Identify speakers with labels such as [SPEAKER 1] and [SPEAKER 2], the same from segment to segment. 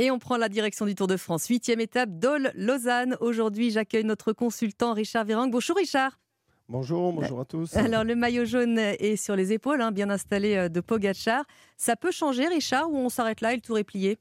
[SPEAKER 1] Et on prend la direction du Tour de France. Huitième étape, Dole-Lausanne. Aujourd'hui, j'accueille notre consultant Richard Vérangue. Bonjour Richard.
[SPEAKER 2] Bonjour, bonjour à tous.
[SPEAKER 1] Alors le maillot jaune est sur les épaules, hein, bien installé euh, de Pogachar. Ça peut changer Richard ou on s'arrête là et le tour est plié?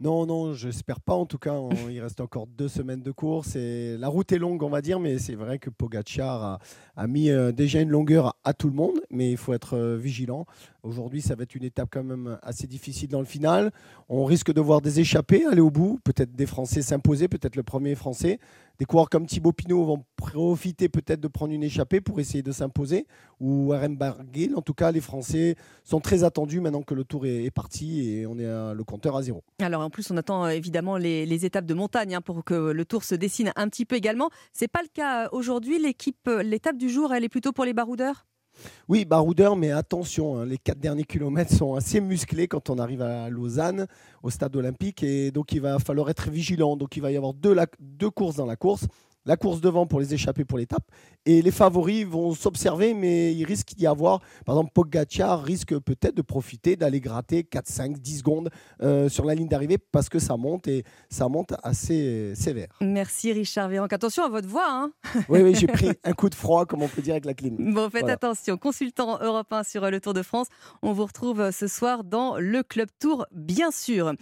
[SPEAKER 2] Non, non, j'espère pas. En tout cas, il reste encore deux semaines de course la route est longue, on va dire, mais c'est vrai que Pogacar a, mis euh, déjà une longueur à, tout le monde, mais il faut être euh, vigilant. Aujourd'hui, ça va être une étape quand même assez difficile dans le final. On risque de voir des échappées aller au bout, peut-être des Français s'imposer, peut-être le premier Français. Des coureurs comme Thibaut Pinot vont profiter peut-être de prendre une échappée pour essayer de s'imposer, ou RM Barguil. En tout cas, les Français sont très attendus maintenant que le tour est, parti et on est le compteur à zéro.
[SPEAKER 1] Alors en plus, on attend euh, évidemment les, étapes de montagne hein, pour que le tour se dessine un petit peu également. C'est pas le cas euh, aujourd'hui. L'équipe, euh, l'étape du jour, elle est plutôt pour les baroudeurs?
[SPEAKER 2] Oui, baroudeur, mais attention, hein, les quatre derniers kilomètres sont assez musclés quand on arrive à Lausanne, au stade olympique, et donc il va falloir être vigilant. Donc il va y avoir deux, deux courses dans la course la course devant pour les échapper pour l'étape. Et les favoris vont s'observer, mais il risque d'y avoir, par exemple, Pogacar risque peut-être de profiter d'aller gratter 4, 5, 10 secondes euh, sur la ligne d'arrivée parce que ça monte et ça monte assez sévère.
[SPEAKER 1] Merci Richard Véranque. Attention à votre voix. Hein
[SPEAKER 2] oui, oui, j'ai pris un coup de froid, comme on peut dire avec la clim.
[SPEAKER 1] Bon, faites attention. Consultant européen sur le Tour de France. On vous retrouve ce soir dans le Club Tour, bien sûr.